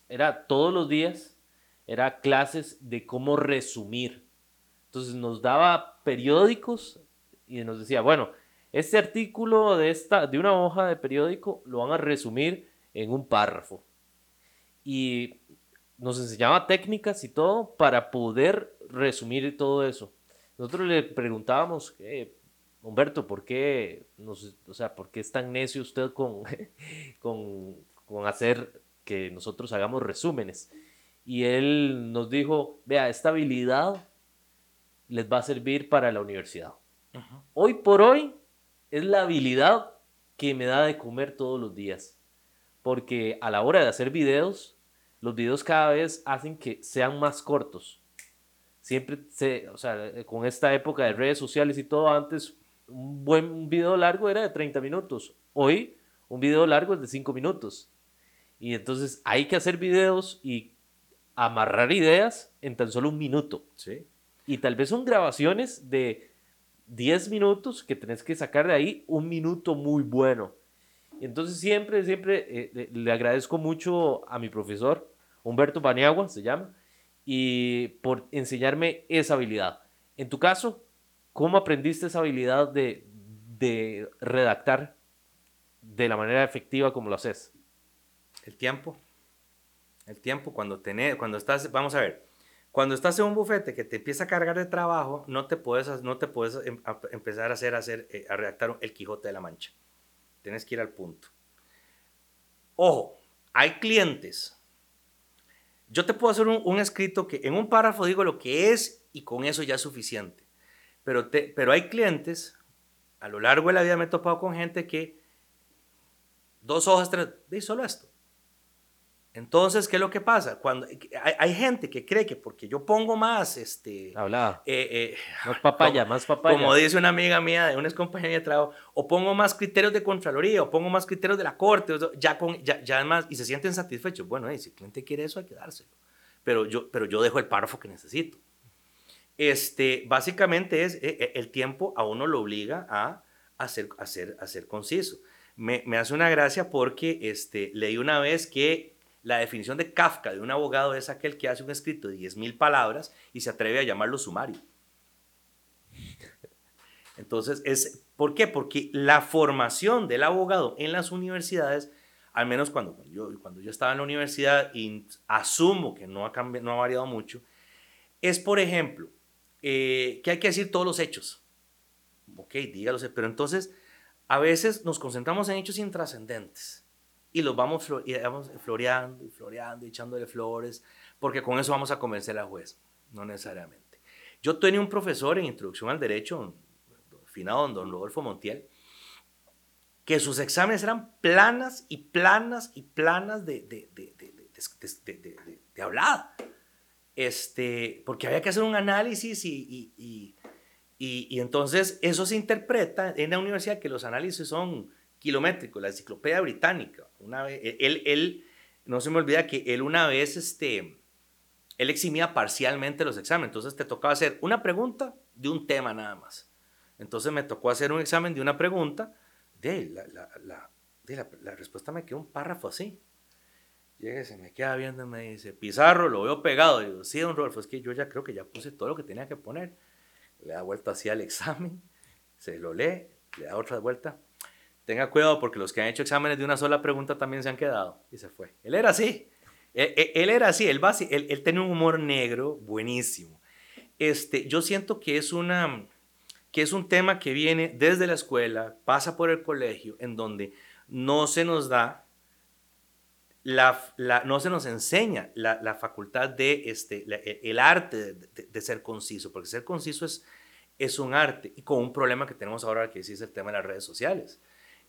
era todos los días, era clases de cómo resumir. Entonces nos daba periódicos y nos decía, bueno, este artículo de, esta, de una hoja de periódico lo van a resumir en un párrafo. Y nos enseñaba técnicas y todo para poder resumir todo eso. Nosotros le preguntábamos, eh, Humberto, ¿por qué, o sea, ¿por qué es tan necio usted con, con, con hacer que nosotros hagamos resúmenes? Y él nos dijo, vea, esta habilidad les va a servir para la universidad. Hoy por hoy es la habilidad que me da de comer todos los días. Porque a la hora de hacer videos, los videos cada vez hacen que sean más cortos. Siempre, se, o sea, con esta época de redes sociales y todo, antes un buen video largo era de 30 minutos. Hoy un video largo es de 5 minutos. Y entonces hay que hacer videos y amarrar ideas en tan solo un minuto. Sí. Y tal vez son grabaciones de 10 minutos que tenés que sacar de ahí un minuto muy bueno. Entonces siempre, siempre eh, le agradezco mucho a mi profesor, Humberto Paniagua se llama, y por enseñarme esa habilidad. En tu caso, ¿Cómo aprendiste esa habilidad de, de redactar de la manera efectiva como lo haces? El tiempo. El tiempo cuando tenés, cuando estás, vamos a ver, cuando estás en un bufete que te empieza a cargar de trabajo, no te puedes, no te puedes em, empezar a hacer, a hacer, eh, redactar el Quijote de la Mancha. Tienes que ir al punto. Ojo, hay clientes. Yo te puedo hacer un, escrito que en un párrafo digo lo que es y con eso ya es suficiente. Pero, pero hay clientes, a lo largo de la vida me he topado con gente que dos hojas, tres, ve solo esto. Entonces, ¿qué es lo que pasa? Cuando hay, gente que cree que porque yo pongo más, este, habla, eh, eh, más papaya, más papaya, como dice una amiga mía de una compañía de trabajo, o pongo más criterios de contraloría, o pongo más criterios de la corte, ya con, ya, ya más y se sienten satisfechos. Bueno, si el cliente quiere eso, hay que dárselo. Pero yo, pero yo dejo el párrafo que necesito. Este, básicamente es, eh, eh, el tiempo a uno lo obliga a hacer, hacer, hacer conciso. Me, me, hace una gracia porque este, leí una vez que la definición de Kafka de un abogado es aquel que hace un escrito de 10.000 palabras y se atreve a llamarlo sumario. Entonces, es, ¿por qué? Porque la formación del abogado en las universidades, al menos cuando, yo, cuando yo estaba en la universidad, y asumo que no ha, cambiado, no ha variado mucho, es, por ejemplo, eh, que hay que decir todos los hechos. Ok, dígalos, pero entonces a veces nos concentramos en hechos intrascendentes y los vamos, floreando y floreando echándole flores, porque con eso vamos a convencer al juez, no necesariamente. Yo tenía un profesor en Introducción al Derecho, finado don Rodolfo Montiel, que sus exámenes eran planas y planas y planas de, de, de, de hablada. Este, porque había que hacer un análisis y, y, y, y, entonces eso se interpreta en la universidad que los análisis son kilométricos, la enciclopedia británica. Una vez, él, él, no se me olvida que él una vez, este, él eximía parcialmente los exámenes, entonces te tocaba hacer una pregunta de un tema nada más. Entonces me tocó hacer un examen de una pregunta, de la, la, de la, la respuesta me quedó un párrafo así. Llega, se me queda viendo y me dice, Pizarro, lo veo pegado. digo, sí, don Rodolfo, es que yo ya creo que ya puse todo lo que tenía que poner. Le da vuelta así al examen, se lo lee, le da otra vuelta. Tenga cuidado porque los que han hecho exámenes de una sola pregunta también se han quedado. Y se fue. Él era así. Él, él, era así. Él, él, él tenía un humor negro buenísimo. Este, yo siento que es, una, que es un tema que viene desde la escuela, pasa por el colegio, en donde no se nos da la, no se nos enseña la, facultad de este, e, el arte de, de, ser conciso, porque ser conciso es, es un arte y con un problema que tenemos ahora que es el tema de las redes sociales.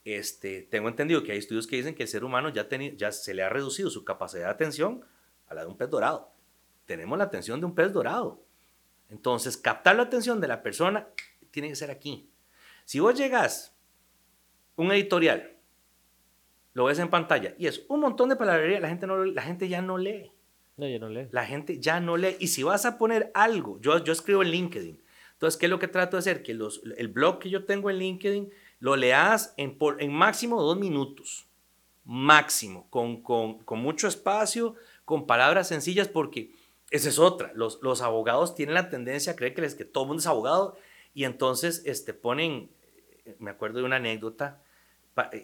Este, tengo entendido que hay estudios que dicen que el ser humano ya, ya se le ha reducido su capacidad de atención a la de un pez dorado. Tenemos la atención de un pez dorado. Entonces, captar la atención de la persona tiene que ser aquí. Si vos llegas, un editorial, lo ves en pantalla y es un montón de palabrería, la gente, no, la gente ya no lee. No, ya no lee. La gente ya no lee. Y si vas a poner algo, yo, yo escribo en LinkedIn. Entonces, ¿qué es lo que trato de hacer? Que los, el blog que yo tengo en LinkedIn lo leas en, en máximo dos minutos. Máximo. Con, con, con, mucho espacio, con palabras sencillas, porque esa es otra. Los, los abogados tienen la tendencia a creer que, les, que todo el mundo es abogado y entonces este, ponen, me acuerdo de una anécdota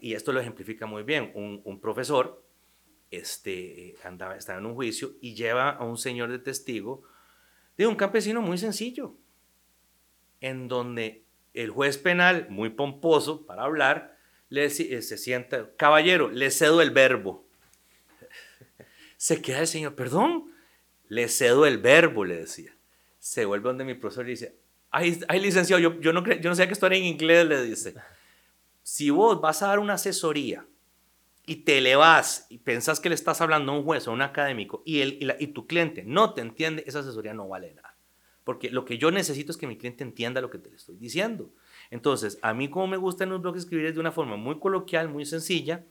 y esto lo ejemplifica muy bien, un, profesor este, andaba, estaba en un juicio y lleva a un señor de testigo de un campesino muy sencillo, en donde el juez penal, muy pomposo para hablar, le eh, se sienta, caballero, le cedo el verbo. Se queda el señor, perdón, le cedo el verbo, le decía. Se vuelve donde mi profesor y dice, ay, ay licenciado, yo, yo, no, yo no sé que esto era en inglés, le dice si vos vas a dar una asesoría y te elevas y pensás que le estás hablando a un juez o a un académico y, el, y, tu cliente no te entiende, esa asesoría no vale nada. Porque lo que yo necesito es que mi cliente entienda lo que te le estoy diciendo. Entonces, a mí como me gusta en los blogs escribir es de una forma muy coloquial, muy sencilla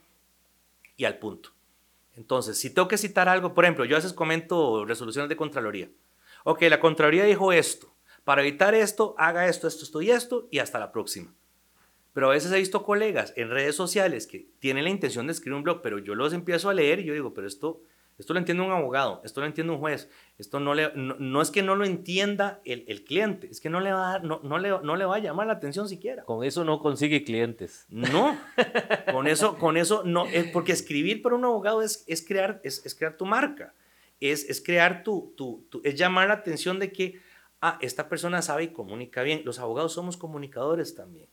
y al punto. Entonces, si tengo que citar algo, por ejemplo, yo a veces comento resoluciones de Contraloría. Ok, la Contraloría dijo esto. Para evitar esto, haga esto, esto, esto y esto y hasta la próxima. Pero a veces he visto colegas en redes sociales que tienen la intención de escribir un blog, pero yo los empiezo a leer y yo digo, pero esto, esto lo entiende un abogado, esto lo entiende un juez, esto no, le, no, es que no lo entienda el, el, cliente, es que no le, va a, no, no, le, no le va a llamar la atención siquiera. Con eso no consigue clientes. No, con eso, con eso no, es porque escribir para un abogado es, es, crear, es, es crear tu marca, es, es crear tu, tu, tu, es llamar la atención de que, ah, esta persona sabe y comunica bien. Los abogados somos comunicadores también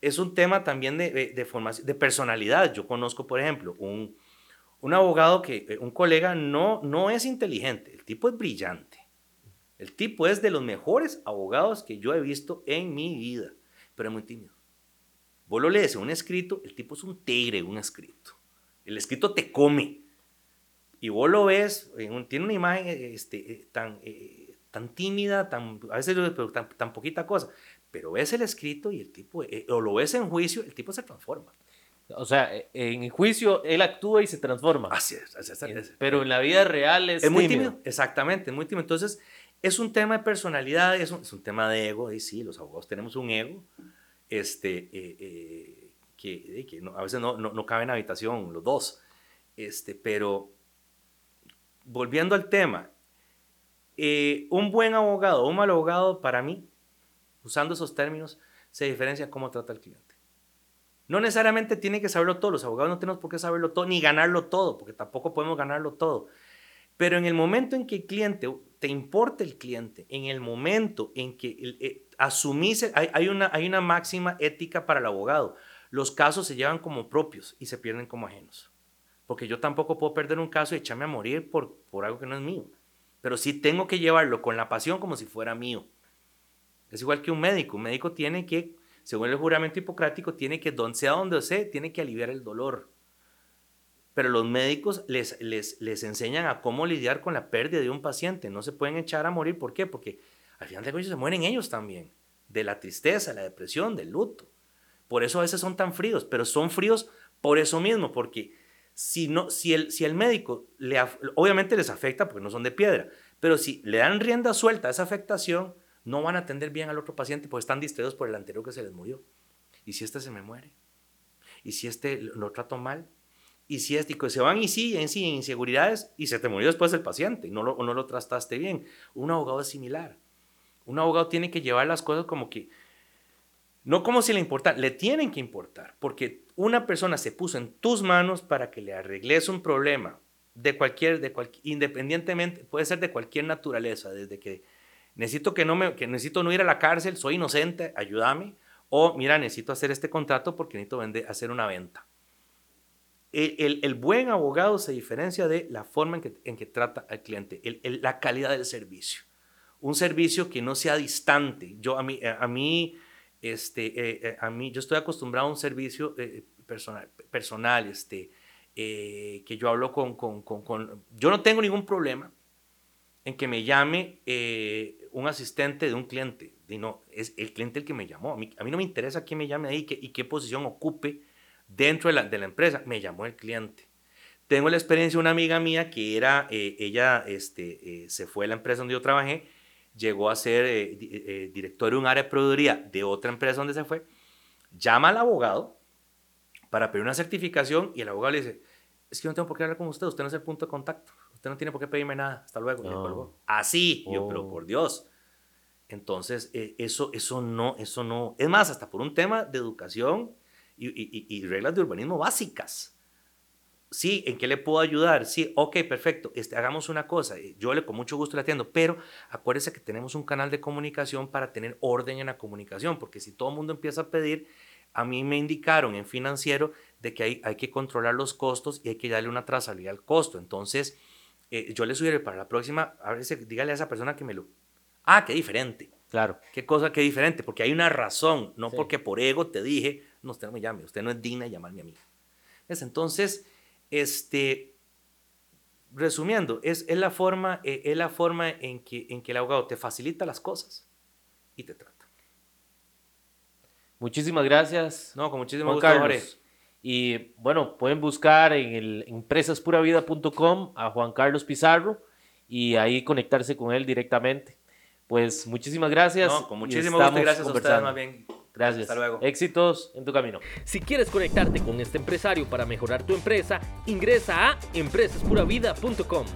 es un tema también de, de, formación, de personalidad. Yo conozco, por ejemplo, un, un abogado que, eh, un colega no, no es inteligente, el tipo es brillante. El tipo es de los mejores abogados que yo he visto en mi vida, pero es muy tímido. Vos lo lees en un escrito, el tipo es un tigre, un escrito. El escrito te come. Y vos lo ves, tiene una imagen este, eh, tan, eh, tan tímida, tan, a veces pero tan, tan poquita cosa. Pero ves el escrito y el tipo, eh, o lo ves en juicio, el tipo se transforma. O sea, eh, en juicio él actúa y se transforma. Así es. Así es, pero en la vida real es, es muy tímido. Exactamente, es muy tímido. Entonces, es un tema de personalidad, es un, es un tema de ego. Y sí, los abogados tenemos un ego este, eh, que, que a veces no, no, no, cabe en habitación los dos. Este, pero, volviendo al tema, un buen abogado, un mal abogado, para mí, usando esos términos, se diferencia cómo trata al cliente. No necesariamente tiene que saberlo todo, los abogados no tenemos por qué saberlo todo ni ganarlo todo, porque tampoco podemos ganarlo todo. Pero en el momento en que el cliente, te importa el cliente, en el momento en que eh, asumís, hay, hay, una, hay una máxima ética para el abogado. Los casos se llevan como propios y se pierden como ajenos. Porque yo tampoco puedo perder un caso y echarme a morir por, por algo que no es mío. Pero sí tengo que llevarlo con la pasión como si fuera mío. Es igual que un médico. Un médico tiene que según el juramento hipocrático, tiene que, donde sea donde sea, tiene que aliviar el dolor. Pero los médicos les, les, les enseñan a cómo lidiar con la pérdida de un paciente. No se pueden echar a morir. ¿Por qué? Porque al final de cuentas se mueren ellos también. De la tristeza, la depresión, del luto. Por eso a veces son tan fríos. Pero son fríos por eso mismo. Porque si, no, si, el, si el médico, le, obviamente les afecta porque no son de piedra. Pero si le dan rienda suelta a esa afectación, no van a atender bien al otro paciente porque están distraídos por el anterior que se les murió. ¿Y si este se me muere? ¿Y si este lo trato mal? ¿Y si este, se van y sí, en sí, en inseguridades y se te murió después el paciente y no lo, no lo trataste bien? Un abogado es similar. Un abogado tiene que llevar las cosas como que, no como si le importara, le tienen que importar, porque una persona se puso en tus manos para que le arregles un problema de cualquier, de cualquier, independientemente, puede ser de cualquier naturaleza, desde que necesito que no me, que necesito no ir a la cárcel, soy inocente, ayúdame. O mira, necesito hacer este contrato porque necesito vender, hacer una venta. El, el, buen abogado se diferencia de la forma en que, en que trata al cliente, el, la calidad del servicio. Un servicio que no sea distante. Yo a mí, a mí, este, eh, eh, a mí yo estoy acostumbrado a un servicio eh, personal, personal este, que yo hablo con, con, con, con, Yo no tengo ningún problema en que me llame un asistente de un cliente. Y no, es el cliente el que me llamó. A mí, a mí no me interesa quién me llame ahí y qué posición ocupe dentro de la, de la, empresa. Me llamó el cliente. Tengo la experiencia de una amiga mía que era, eh, ella este, eh, se fue a la empresa donde yo trabajé, llegó a ser eh, director de un área de proveeduría de otra empresa donde se fue, llama al abogado para pedir una certificación y el abogado le dice, es que no tengo por qué hablar con usted, usted no es el punto de contacto. Usted no tiene por qué pedirme nada. Hasta luego. Así. Yo, pero oh. por Dios. Entonces, eh, eso, eso no, eso no. Es más, hasta por un tema de educación y, reglas de urbanismo básicas. Sí, ¿en qué le puedo ayudar? Sí, ok, perfecto. Este, hagamos una cosa. Eh, yo le con mucho gusto le atiendo, pero acuérdese que tenemos un canal de comunicación para tener orden en la comunicación, porque si todo el mundo empieza a pedir, a mí me indicaron en financiero de que hay, hay que controlar los costos y hay que darle una trazabilidad al costo. Entonces, eh, yo le sugiero para la próxima, a ver, dígale a esa persona que me lo... Ah, qué diferente. Claro. Qué cosa qué diferente, porque hay una razón, no porque por ego te dije, no, usted no me llame, usted no es digna de llamarme a mí. ¿Es? Entonces, este, resumiendo, es, es la forma, eh, es la forma en, que, en que el abogado te facilita las cosas y te trata. Muchísimas gracias. No, con muchísimo gusto, Carlos. Y bueno, pueden buscar en el empresaspuravida.com a Juan Carlos Pizarro y ahí conectarse con él directamente. Pues muchísimas gracias. No, con muchísimo gusto y gracias a ustedes más bien. Gracias. Hasta luego. Éxitos en tu camino. Si quieres conectarte con este empresario para mejorar tu empresa, ingresa a empresaspuravida.com.